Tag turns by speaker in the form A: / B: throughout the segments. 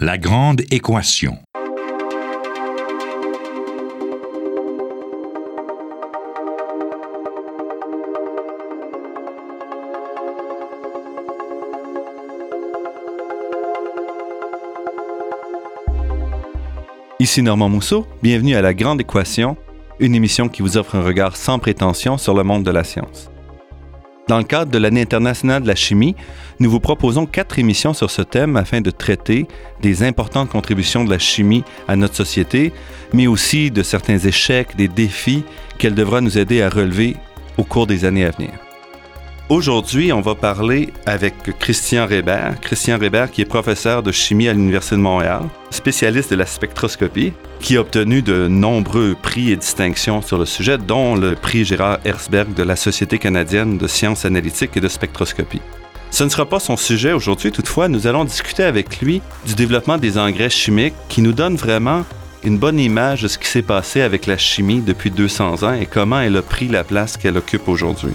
A: La grande équation.
B: Ici Normand Mousseau, bienvenue à La Grande Équation, une émission qui vous offre un regard sans prétention sur le monde de la science. Dans le cadre de l'année internationale de la chimie, nous vous proposons quatre émissions sur ce thème afin de traiter des importantes contributions de la chimie à notre société, mais aussi de certains échecs, des défis qu'elle devra nous aider à relever au cours des années à venir. Aujourd'hui, on va parler avec Christian Reber. Christian qui est professeur de chimie à l'Université de Montréal, spécialiste de la spectroscopie, qui a obtenu de nombreux prix et distinctions sur le sujet, dont le prix Gérard Herzberg de la Société canadienne de sciences analytiques et de spectroscopie. Ce ne sera pas son sujet aujourd'hui, toutefois, nous allons discuter avec lui du développement des engrais chimiques qui nous donne vraiment une bonne image de ce qui s'est passé avec la chimie depuis 200 ans et comment elle a pris la place qu'elle occupe aujourd'hui.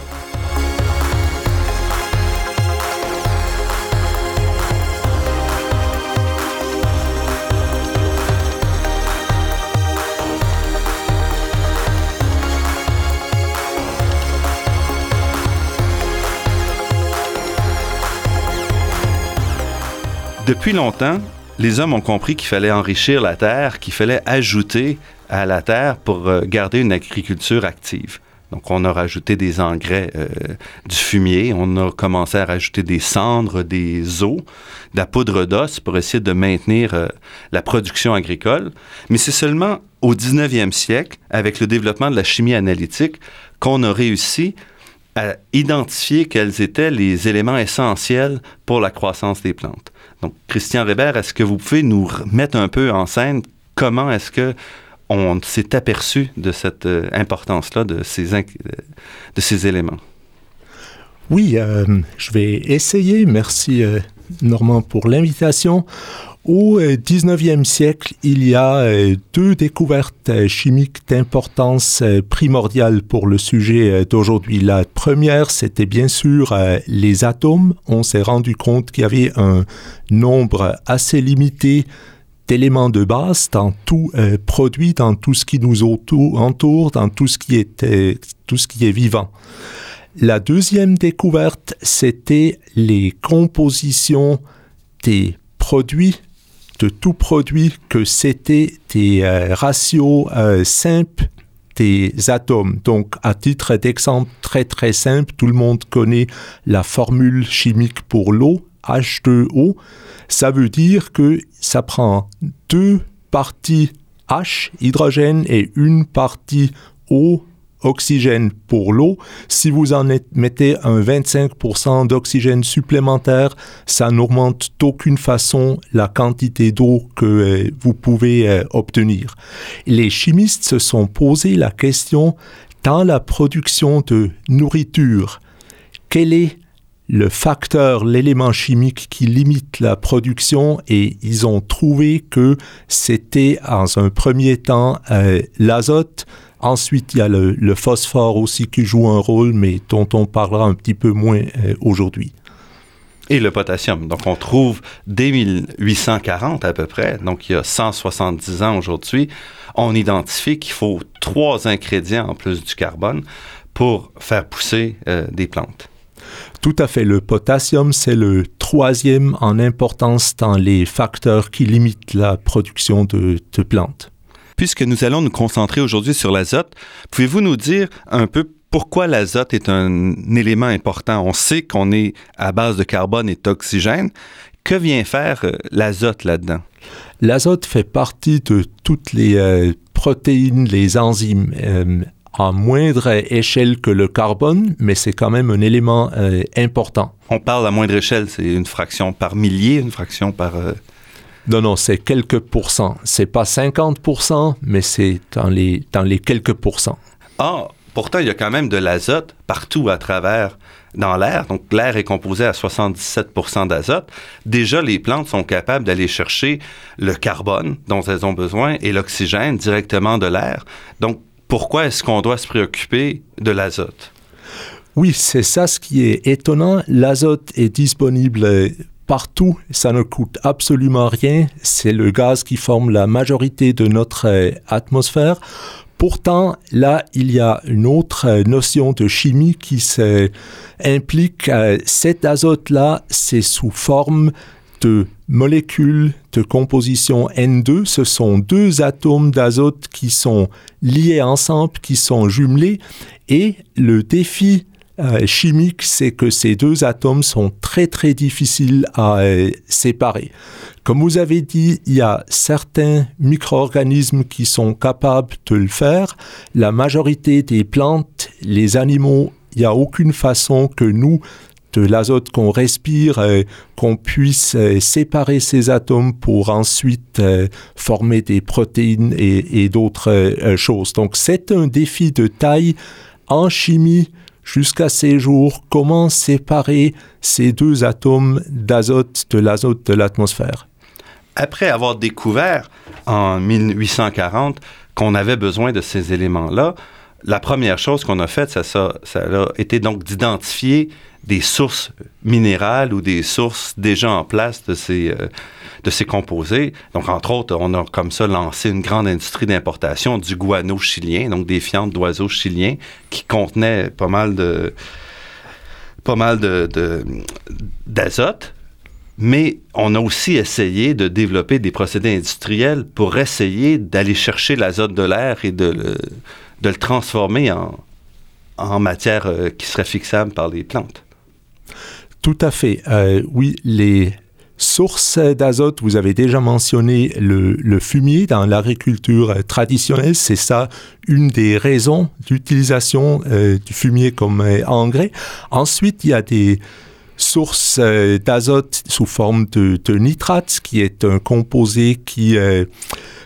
B: Depuis longtemps, les hommes ont compris qu'il fallait enrichir la terre, qu'il fallait ajouter à la terre pour euh, garder une agriculture active. Donc, on a rajouté des engrais, euh, du fumier, on a commencé à rajouter des cendres, des os, de la poudre d'os pour essayer de maintenir euh, la production agricole. Mais c'est seulement au 19e siècle, avec le développement de la chimie analytique, qu'on a réussi à identifier quels étaient les éléments essentiels pour la croissance des plantes. Donc, Christian Reber, est-ce que vous pouvez nous mettre un peu en scène comment est-ce que on s'est aperçu de cette euh, importance-là, de ces, de ces éléments?
C: Oui, euh, je vais essayer. Merci, euh, Normand, pour l'invitation. Au 19e euh, siècle, il y a euh, deux découvertes euh, chimiques d'importance primordiale pour le sujet d'aujourd'hui. La première, c'était bien sûr les atomes. On s'est rendu compte qu'il y avait un nombre assez limité d'éléments de base dans tout produit, dans tout ce qui nous entoure, dans tout ce qui tout ce qui est vivant. La deuxième découverte, c'était les compositions des produits de tout produit que c'était des euh, ratios euh, simples des atomes. Donc, à titre d'exemple très très simple, tout le monde connaît la formule chimique pour l'eau, H2O. Ça veut dire que ça prend deux parties H, hydrogène, et une partie O, oxygène pour l'eau. Si vous en mettez un 25% d'oxygène supplémentaire, ça n'augmente d'aucune façon la quantité d'eau que euh, vous pouvez euh, obtenir. Les chimistes se sont posé la question dans la production de nourriture, quel est le facteur, l'élément chimique qui limite la production et ils ont trouvé que c'était en un premier temps euh, l'azote, Ensuite, il y a le, phosphore aussi qui joue un rôle, mais dont on parlera un petit peu moins euh, aujourd'hui.
B: Et le potassium. Donc, on trouve dès 1840 à peu près, donc il y a 170 ans aujourd'hui, on identifie qu'il faut trois ingrédients en plus du carbone pour faire pousser euh, des plantes.
C: Tout à fait. Le potassium, c'est le troisième en importance dans les facteurs qui limitent la production de plantes.
B: Puisque nous allons nous concentrer aujourd'hui sur l'azote, pouvez-vous nous dire un peu pourquoi l'azote est un élément important? On sait qu'on est à base de carbone et d'oxygène. Que vient faire euh, l'azote là-dedans?
C: L'azote fait partie de toutes les euh, protéines, les enzymes. Euh, à moindre échelle que le carbone, mais c'est quand même un élément important.
B: On parle à moindre échelle, c'est une fraction par millier, une fraction par...
C: Non, non, c'est quelques pourcents. C'est pas 50% mais c'est dans les, dans les quelques pourcents.
B: Ah, pourtant, il y a quand même de l'azote partout à travers dans l'air. Donc, l'air est composé à 77% d'azote. Déjà, les plantes sont capables d'aller chercher le carbone dont elles ont besoin et l'oxygène directement de l'air. Donc, pourquoi est-ce qu'on doit se préoccuper de l'azote?
C: Oui, c'est ça ce qui est étonnant. L'azote est disponible partout, ça ne coûte absolument rien. C'est le gaz qui forme la majorité de notre euh, atmosphère. Pourtant, là, il y a une autre euh, notion de chimie qui implique euh, cet azote-là, c'est sous forme de molécules de composition N2. Ce sont deux atomes d'azote qui sont liés ensemble, qui sont jumelés. Et le défi euh, chimique, c'est que ces deux atomes sont très très difficiles à euh, séparer. Comme vous avez dit, il y a certains micro-organismes qui sont capables de le faire. La majorité des plantes, les animaux, il n'y a aucune façon que nous, de l'azote qu'on respire, euh, qu'on puisse séparer ces atomes pour ensuite former des protéines et, et d'autres choses. Donc c'est un défi de taille en chimie jusqu'à ces jours, comment séparer ces deux atomes d'azote de l'azote de l'atmosphère?
B: Après avoir découvert en 1840 qu'on avait besoin de ces éléments-là, la première chose qu'on a faite, ça, a été donc d'identifier des sources minérales ou des sources déjà en place de ces, euh, de ces composés. Donc, entre autres, on a comme ça lancé une grande industrie d'importation du guano chilien, donc des fientes d'oiseaux chiliens qui contenaient pas mal de pas mal de, d'azote. Mais on a aussi essayé de développer des procédés industriels pour essayer d'aller chercher l'azote de l'air et de le, de le transformer en, en matière euh, qui serait fixable par les plantes.
C: Tout à fait. Euh, oui, les sources d'azote, vous avez déjà mentionné le, fumier dans l'agriculture traditionnelle. C'est ça une des raisons d'utilisation euh, du fumier comme engrais. Ensuite, il y a des sources d'azote sous forme de, de, nitrate, qui est un composé qui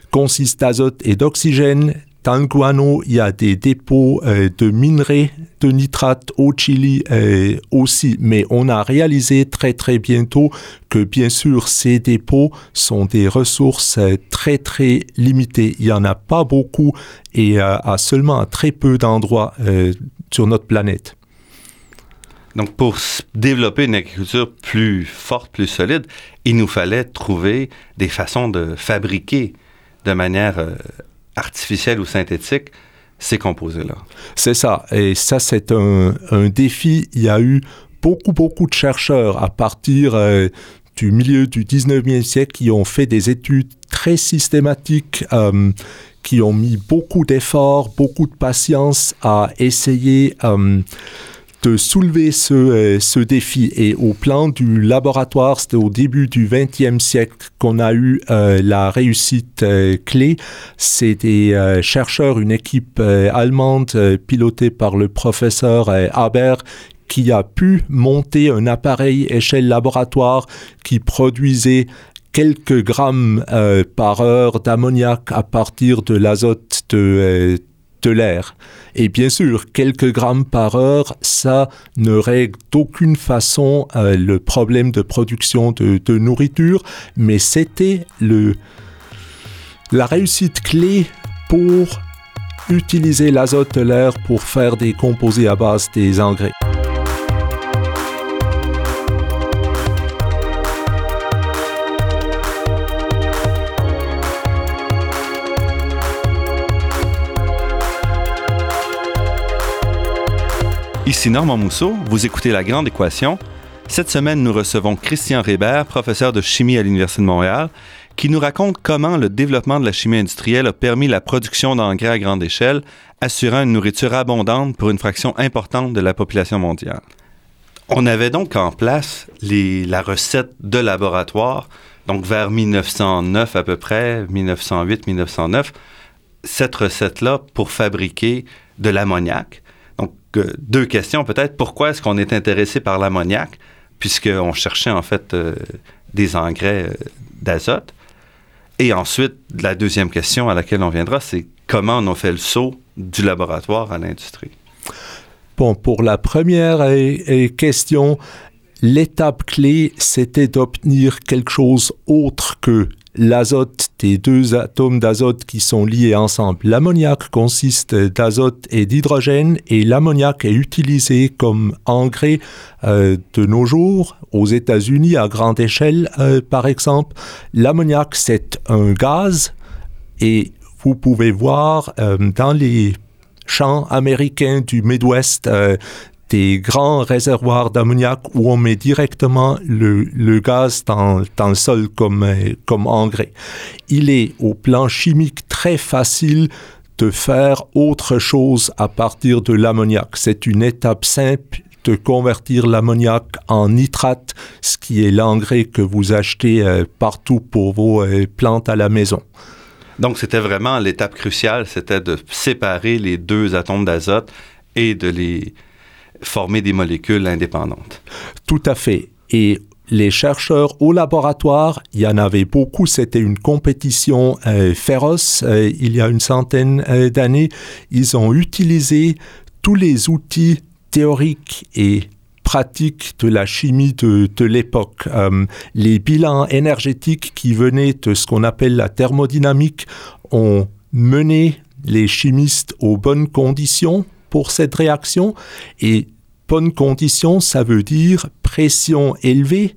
C: consiste d'azote et d'oxygène dans le guano, il y a des dépôts euh, de minerais de nitrate au Chili euh, aussi, mais on a réalisé très très bientôt que bien sûr ces dépôts sont des ressources euh, très très limitées. Il n'y en a pas beaucoup et à seulement très peu d'endroits sur notre planète.
B: Donc, pour développer une agriculture plus forte, plus solide, il nous fallait trouver des façons de fabriquer de manière artificielle ou synthétique ces composés-là.
C: C'est ça. Et ça, c'est un, défi. Il y a eu beaucoup, beaucoup de chercheurs à partir euh, du milieu du 19e siècle qui ont fait des études très systématiques, euh, qui ont mis beaucoup d'efforts, beaucoup de patience à essayer euh, de soulever ce, euh, ce, défi. Et au plan du laboratoire, c'était au début du 20e siècle qu'on a eu euh, la réussite euh, clé. C'est des chercheurs, une équipe allemande pilotée par le professeur Haber qui a pu monter un appareil échelle laboratoire qui produisait quelques grammes par heure d'ammoniac à partir de l'azote de, l'air. Et bien sûr, quelques grammes par heure, ça ne règle d'aucune façon euh, le problème de production de, de nourriture, mais c'était le, la réussite clé pour utiliser l'azote de l'air pour faire des composés à base des engrais.
B: Ici Normand Mousseau, vous écoutez La Grande Équation. Cette semaine, nous recevons Christian Rébert, professeur de chimie à l'Université de Montréal, qui nous raconte comment le développement de la chimie industrielle a permis la production d'engrais à grande échelle, assurant une nourriture abondante pour une fraction importante de la population mondiale. On avait donc en place la recette de laboratoire, donc vers 1909 à peu près, 1908-1909, cette recette-là pour fabriquer de l'ammoniac deux questions peut-être. Pourquoi est-ce qu'on est intéressé par l'ammoniac, puisqu'on cherchait en fait euh, des engrais euh, d'azote? Et ensuite, la deuxième question à laquelle on viendra, c'est comment on a fait le saut du laboratoire à l'industrie?
C: Bon, pour la première question, l'étape clé, c'était d'obtenir quelque chose autre que l'azote des deux atomes d'azote qui sont liés ensemble. L'ammoniac consiste d'azote et d'hydrogène et l'ammoniac est utilisé comme engrais euh, de nos jours aux États-Unis à grande échelle. Euh, par exemple, l'ammoniac c'est un gaz et vous pouvez voir euh, dans les champs américains du Midwest des grands réservoirs d'ammoniac où on met directement le, gaz dans, le sol comme, euh, comme engrais. Il est au plan chimique très facile de faire autre chose à partir de l'ammoniac. C'est une étape simple de convertir l'ammoniac en nitrate, ce qui est l'engrais que vous achetez euh, partout pour vos euh, plantes à la maison.
B: Donc c'était vraiment l'étape cruciale, c'était de séparer les deux atomes d'azote et de les former des molécules indépendantes.
C: Tout à fait. Et les chercheurs au laboratoire, il y en avait beaucoup, c'était une compétition euh, féroce euh, il y a une centaine euh, d'années. Ils ont utilisé tous les outils théoriques et pratiques de la chimie de, de l'époque. les bilans énergétiques qui venaient de ce qu'on appelle la thermodynamique ont mené les chimistes aux bonnes conditions pour cette réaction. Et bonnes conditions, ça veut dire pression élevée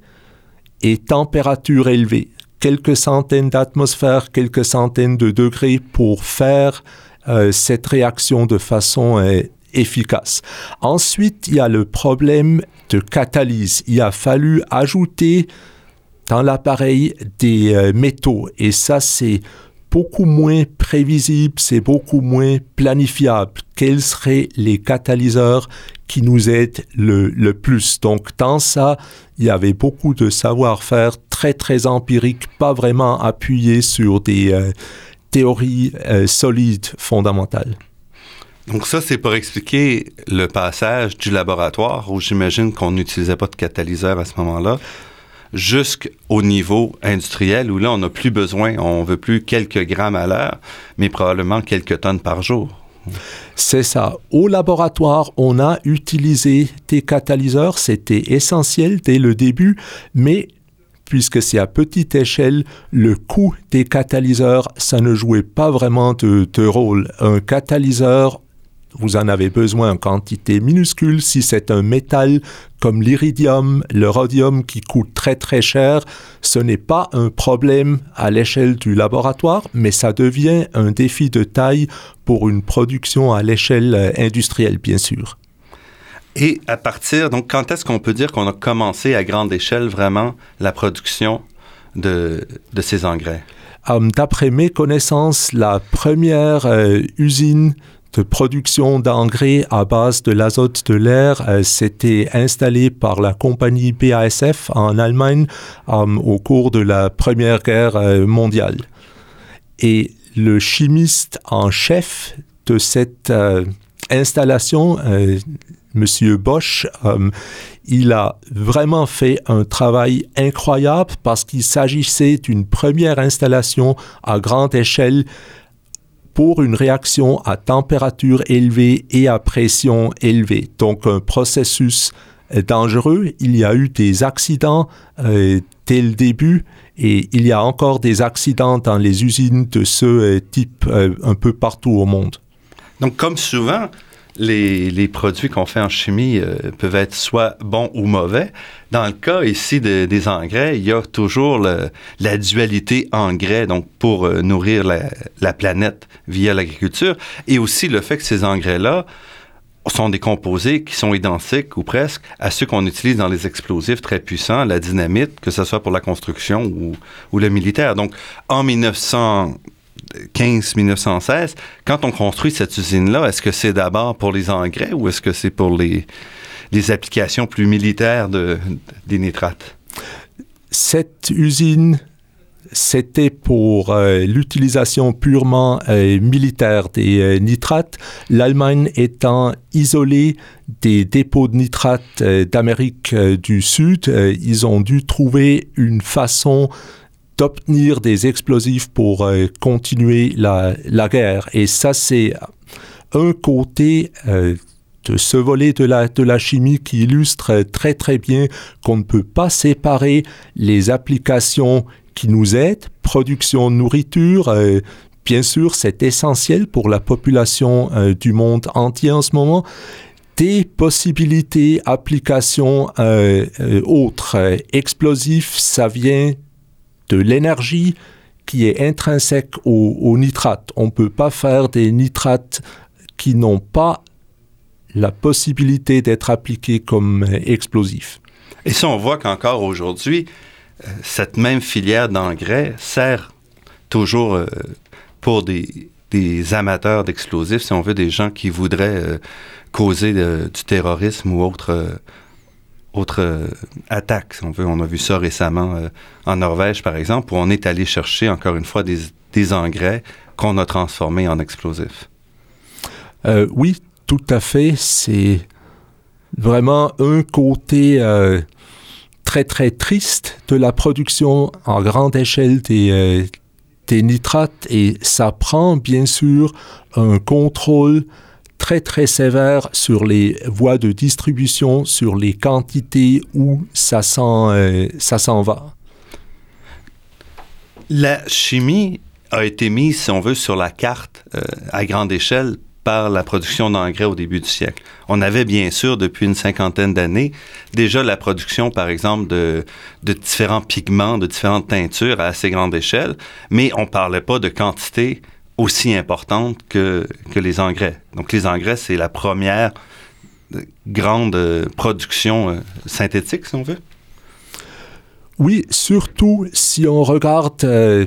C: et température élevée. Quelques centaines d'atmosphères, quelques centaines de degrés pour faire euh, cette réaction de façon euh, efficace. Ensuite, il y a le problème de catalyse. Il a fallu ajouter dans l'appareil des euh, métaux et ça c'est beaucoup moins prévisible, c'est beaucoup moins planifiable. Quels seraient les catalyseurs qui nous aident le, plus? Donc dans ça, il y avait beaucoup de savoir-faire très très empirique, pas vraiment appuyé sur des euh, théories euh, solides fondamentales.
B: Donc ça, c'est pour expliquer le passage du laboratoire où j'imagine qu'on n'utilisait pas de catalyseur à ce moment-là jusqu'au niveau industriel où là, on n'a plus besoin, on veut plus quelques grammes à l'heure, mais probablement quelques tonnes par jour.
C: C'est ça. Au laboratoire, on a utilisé des catalyseurs, c'était essentiel dès le début, mais puisque c'est à petite échelle, le coût des catalyseurs, ça ne jouait pas vraiment de, de rôle. Un catalyseur, vous en avez besoin en quantité minuscule. Si c'est un métal comme l'iridium, le rhodium qui coûte très très cher, ce n'est pas un problème à l'échelle du laboratoire, mais ça devient un défi de taille pour une production à l'échelle euh, industrielle, bien sûr.
B: Et à partir, donc quand est-ce qu'on peut dire qu'on a commencé à grande échelle vraiment la production de, de ces engrais?
C: Um, D'après mes connaissances, la première euh, usine de production d'engrais à base de l'azote de l'air euh, s'était installé par la compagnie BASF en Allemagne euh, au cours de la Première Guerre euh, mondiale. Et le chimiste en chef de cette installation, Monsieur Bosch, il a vraiment fait un travail incroyable parce qu'il s'agissait d'une première installation à grande échelle pour une réaction à température élevée et à pression élevée. Donc un processus dangereux. Il y a eu des accidents euh, dès le début et il y a encore des accidents dans les usines de ce euh, type euh, un peu partout au monde.
B: Donc comme souvent, les, produits qu'on fait en chimie euh, peuvent être soit bons ou mauvais. Dans le cas ici des engrais, il y a toujours la dualité engrais, donc pour euh, nourrir la, planète via l'agriculture, et aussi le fait que ces engrais-là sont des composés qui sont identiques ou presque à ceux qu'on utilise dans les explosifs très puissants, la dynamite, que ce soit pour la construction ou, ou le militaire. Donc, en 1900 1915-1916, quand on construit cette usine-là, est-ce que c'est d'abord pour les engrais ou est-ce que c'est pour les, les applications plus militaires de, des nitrates?
C: Cette usine, c'était pour euh, l'utilisation purement euh, militaire des euh, nitrates, l'Allemagne étant isolée des dépôts de nitrates d'Amérique du Sud, ils ont dû trouver une façon d'obtenir des explosifs pour euh, continuer la, guerre. Et ça, c'est un côté euh, de ce volet de la, de la chimie qui illustre très très bien qu'on ne peut pas séparer les applications qui nous aident, production de nourriture. bien sûr, c'est essentiel pour la population du monde entier en ce moment des possibilités, applications autres. explosifs, ça vient de l'énergie qui est intrinsèque au, nitrate. On ne peut pas faire des nitrates qui n'ont pas la possibilité d'être appliqués comme explosifs.
B: Et ça, on voit qu'encore aujourd'hui, euh, cette même filière d'engrais sert toujours euh, pour des, amateurs d'explosifs, si on veut, des gens qui voudraient euh, causer du terrorisme ou autre autre euh, attaque, on veut. On a vu ça récemment euh, en Norvège, par exemple, où on est allé chercher, encore une fois, des, des engrais qu'on a transformés en explosifs.
C: Euh, oui, tout à fait. C'est vraiment un côté très, très triste de la production en grande échelle des, des nitrates et ça prend, bien sûr, un contrôle très très sévère sur les voies de distribution, sur les quantités où ça s'en, euh, va.
B: La chimie a été mise, si on veut, sur la carte euh, à grande échelle par la production d'engrais au début du siècle. On avait bien sûr, depuis une cinquantaine d'années, déjà la production, par exemple, de, de différents pigments, de différentes teintures à assez grande échelle, mais on ne parlait pas de quantité aussi importante que, que les engrais. Donc les engrais, c'est la première grande euh, production euh, synthétique, si on veut.
C: Oui, surtout si on regarde euh,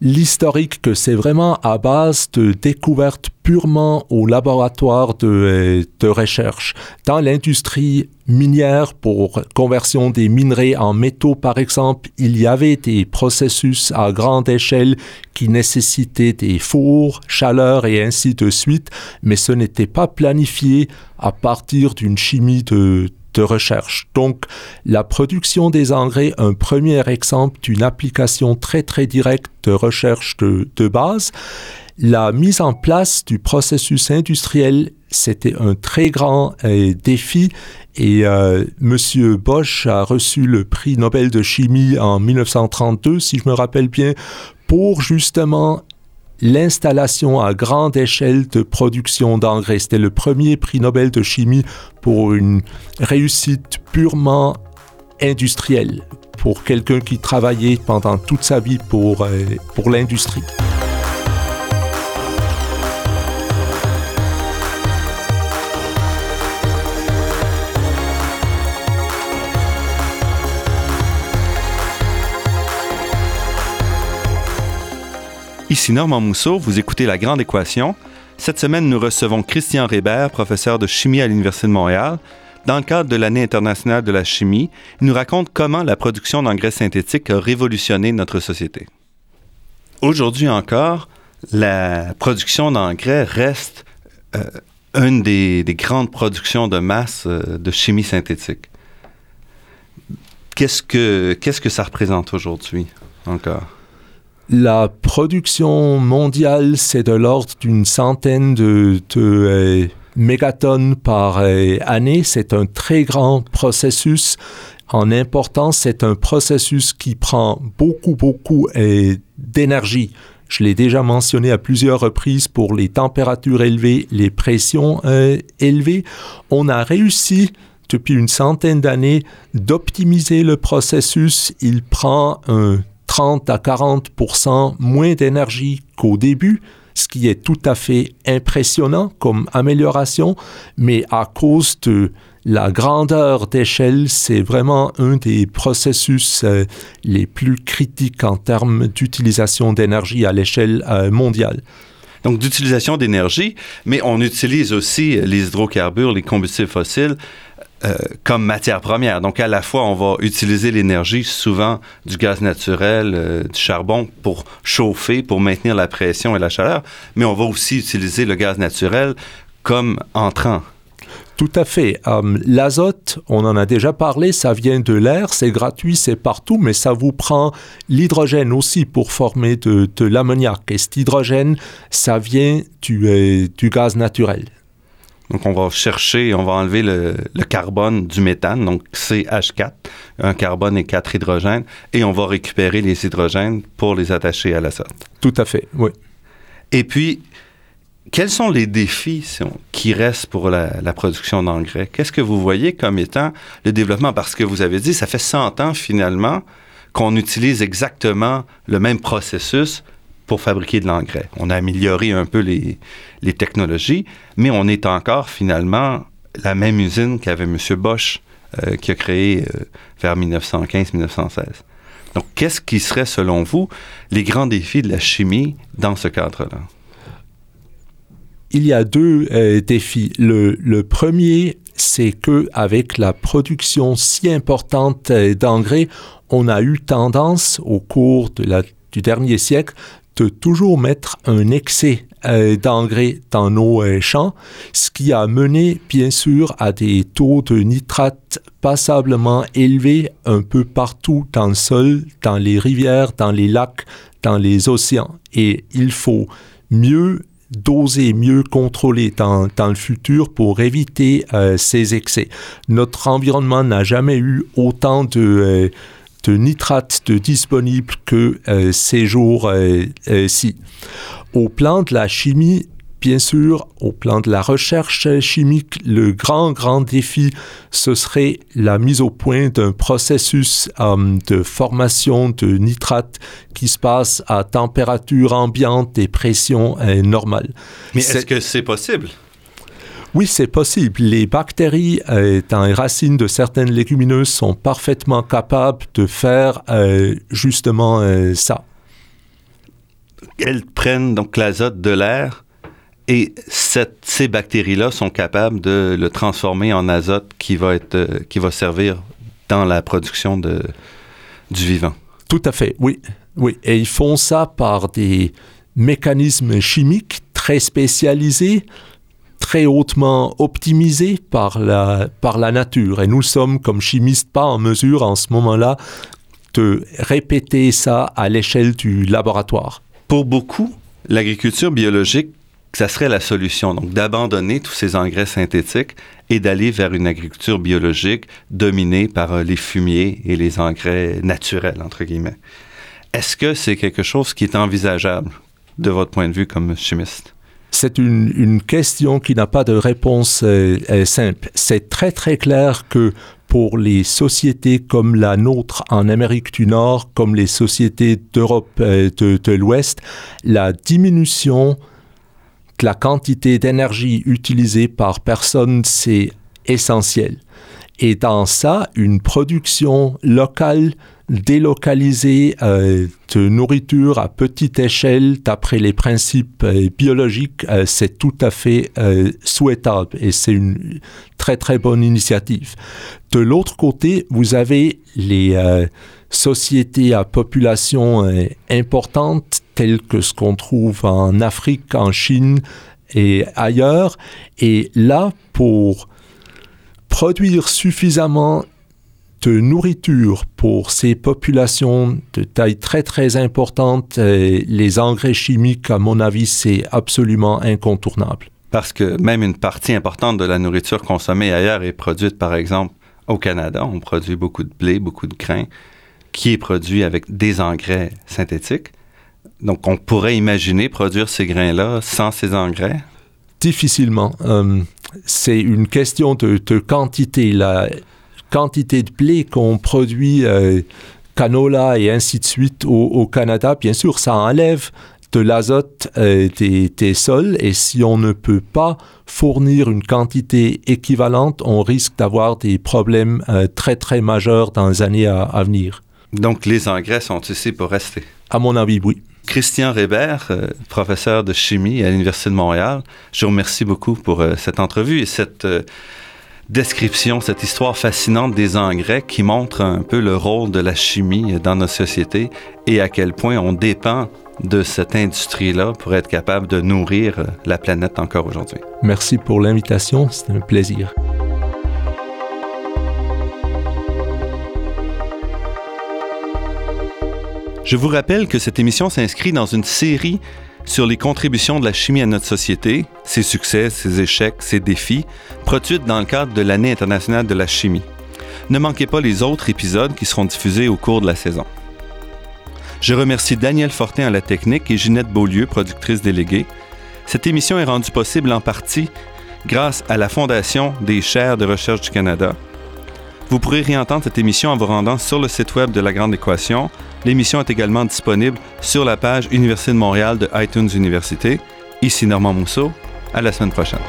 C: l'historique que c'est vraiment à base de découvertes purement au laboratoire de, euh, de recherche. Dans l'industrie minière pour conversion des minerais en métaux, par exemple, il y avait des processus à grande échelle qui nécessitaient des fours, chaleur et ainsi de suite, mais ce n'était pas planifié à partir d'une chimie de, de recherche. Donc, la production des engrais, un premier exemple d'une application très très directe de recherche de, de base. La mise en place du processus industriel, c'était un très grand euh, défi et euh, Monsieur Bosch a reçu le prix Nobel de chimie en 1932, si je me rappelle bien, pour justement l'installation à grande échelle de production d'engrais. C'était le premier prix Nobel de chimie pour une réussite purement industrielle, pour quelqu'un qui travaillait pendant toute sa vie pour, euh, pour l'industrie.
B: Ici Normand Mousseau, vous écoutez La Grande Équation. Cette semaine, nous recevons Christian Rébert, professeur de chimie à l'Université de Montréal. Dans le cadre de l'année internationale de la chimie, il nous raconte comment la production d'engrais synthétiques a révolutionné notre société. Aujourd'hui encore, la production d'engrais reste euh, une des, grandes productions de masse euh, de chimie synthétique. Qu'est-ce que, qu'est-ce que ça représente aujourd'hui encore?
C: La production mondiale, c'est de l'ordre d'une centaine de, euh, mégatonnes par euh, année. C'est un très grand processus. En importance, c'est un processus qui prend beaucoup, beaucoup euh, d'énergie. Je l'ai déjà mentionné à plusieurs reprises pour les températures élevées, les pressions élevées. On a réussi depuis une centaine d'années d'optimiser le processus. Il prend un 30 à 40% moins d'énergie qu'au début, ce qui est tout à fait impressionnant comme amélioration, mais à cause de la grandeur d'échelle, c'est vraiment un des processus euh, les plus critiques en termes d'utilisation d'énergie à l'échelle euh, mondiale.
B: Donc, d'utilisation d'énergie, mais on utilise aussi les hydrocarbures, les combustibles fossiles euh, comme matière première. Donc, à la fois, on va utiliser l'énergie, souvent du gaz naturel, euh, du charbon, pour chauffer, pour maintenir la pression et la chaleur, mais on va aussi utiliser le gaz naturel comme entrant.
C: Tout à fait. Euh, l'azote, on en a déjà parlé, ça vient de l'air, c'est gratuit, c'est partout, mais ça vous prend l'hydrogène aussi pour former de, l'ammoniac. Et cet hydrogène, ça vient du, du gaz naturel.
B: Donc, on va chercher, on va enlever le, le carbone du méthane, donc CH4, un carbone et quatre hydrogènes, et on va récupérer les hydrogènes pour les attacher à l'azote.
C: Tout à fait, oui.
B: Et puis, quels sont les défis si on- qui restent pour la, la production d'engrais? Qu'est-ce que vous voyez comme étant le développement? Parce que vous avez dit, ça fait 100 ans finalement qu'on utilise exactement le même processus pour fabriquer de l'engrais. On a amélioré un peu les, technologies, mais on est encore finalement la même usine qu'avait M. Bosch, euh, qui a créé euh, vers 1915-1916. Donc, qu'est-ce qui serait, selon vous, les grands défis de la chimie dans ce cadre-là?
C: Il y a deux euh, défis. Le, premier, c'est que avec la production si importante d'engrais, on a eu tendance au cours du dernier siècle toujours mettre un excès euh, d'engrais dans nos euh, champs, ce qui a mené bien sûr à des taux de nitrate passablement élevés un peu partout dans le sol, dans les rivières, dans les lacs, dans les océans. Et il faut mieux doser, mieux contrôler dans, dans le futur pour éviter euh, ces excès. Notre environnement n'a jamais eu autant de, de nitrate de disponible que euh, ces jours-ci. Au plan de la chimie, bien sûr, au plan de la recherche chimique, le grand, grand défi, ce serait la mise au point d'un processus euh, de formation de nitrate qui se passe à température ambiante et pression euh, normale.
B: Mais est-ce que c'est possible?
C: Oui, c'est possible. Les bactéries euh, dans les racines de certaines légumineuses sont parfaitement capables de faire euh, justement euh, ça.
B: Elles prennent donc l'azote de l'air et cette- ces bactéries-là sont capables de le transformer en azote qui va, être, qui va servir dans la production de, du vivant.
C: Tout à fait, oui. oui. Et ils font ça par des mécanismes chimiques très spécialisés, très hautement optimisés par la, par la nature. Et nous sommes, comme chimistes, pas en mesure en ce moment-là de répéter ça à l'échelle du laboratoire.
B: Pour beaucoup, l'agriculture biologique, ça serait la solution. Donc, d'abandonner tous ces engrais synthétiques et d'aller vers une agriculture biologique dominée par euh, les fumiers et les engrais naturels, entre guillemets. Est-ce que c'est quelque chose qui est envisageable de votre point de vue comme chimiste?
C: C'est une, question qui n'a pas de réponse euh, euh, simple. C'est très très clair que pour les sociétés comme la nôtre en Amérique du Nord, comme les sociétés d'Europe euh, de, de l'Ouest, la diminution de la quantité d'énergie utilisée par personne, c'est essentiel. Et dans ça, une production locale, délocalisée euh, de nourriture à petite échelle, d'après les principes euh, biologiques, euh, c'est tout à fait euh, souhaitable et c'est une très très bonne initiative. De l'autre côté, vous avez les sociétés à population importante, telles que ce qu'on trouve en Afrique, en Chine et ailleurs. Et là, pour produire suffisamment nourriture pour ces populations de taille très très importante, euh, les engrais chimiques, à mon avis, c'est absolument incontournable.
B: Parce que même une partie importante de la nourriture consommée ailleurs est produite, par exemple, au Canada. On produit beaucoup de blé, beaucoup de grains, qui est produit avec des engrais synthétiques. Donc, on pourrait imaginer produire ces grains-là sans ces engrais?
C: Difficilement. Euh, c'est une question de, de quantité. La quantité de blé qu'on produit, euh, canola et ainsi de suite au, au Canada, bien sûr, ça enlève de l'azote euh, des, des sols et si on ne peut pas fournir une quantité équivalente, on risque d'avoir des problèmes euh, très très majeurs dans les années à, à venir.
B: Donc, les engrais sont ici pour rester?
C: À mon avis, oui.
B: Christian Rébert, euh, professeur de chimie à l'Université de Montréal, je vous remercie beaucoup pour cette entrevue et cette description, cette histoire fascinante des engrais qui montre un peu le rôle de la chimie dans notre société et à quel point on dépend de cette industrie-là pour être capable de nourrir la planète encore aujourd'hui.
C: Merci pour l'invitation, c'était un plaisir.
B: Je vous rappelle que cette émission s'inscrit dans une série sur les contributions de la chimie à notre société, ses succès, ses échecs, ses défis, produites dans le cadre de l'année internationale de la chimie. Ne manquez pas les autres épisodes qui seront diffusés au cours de la saison. Je remercie Daniel Fortin à la technique et Ginette Beaulieu, productrice déléguée. Cette émission est rendue possible en partie grâce à la Fondation des chaires de recherche du Canada. Vous pourrez réentendre cette émission en vous rendant sur le site web de La Grande Équation. L'émission est également disponible sur la page Université de Montréal de iTunes Université. Ici Normand Mousseau. À la semaine prochaine.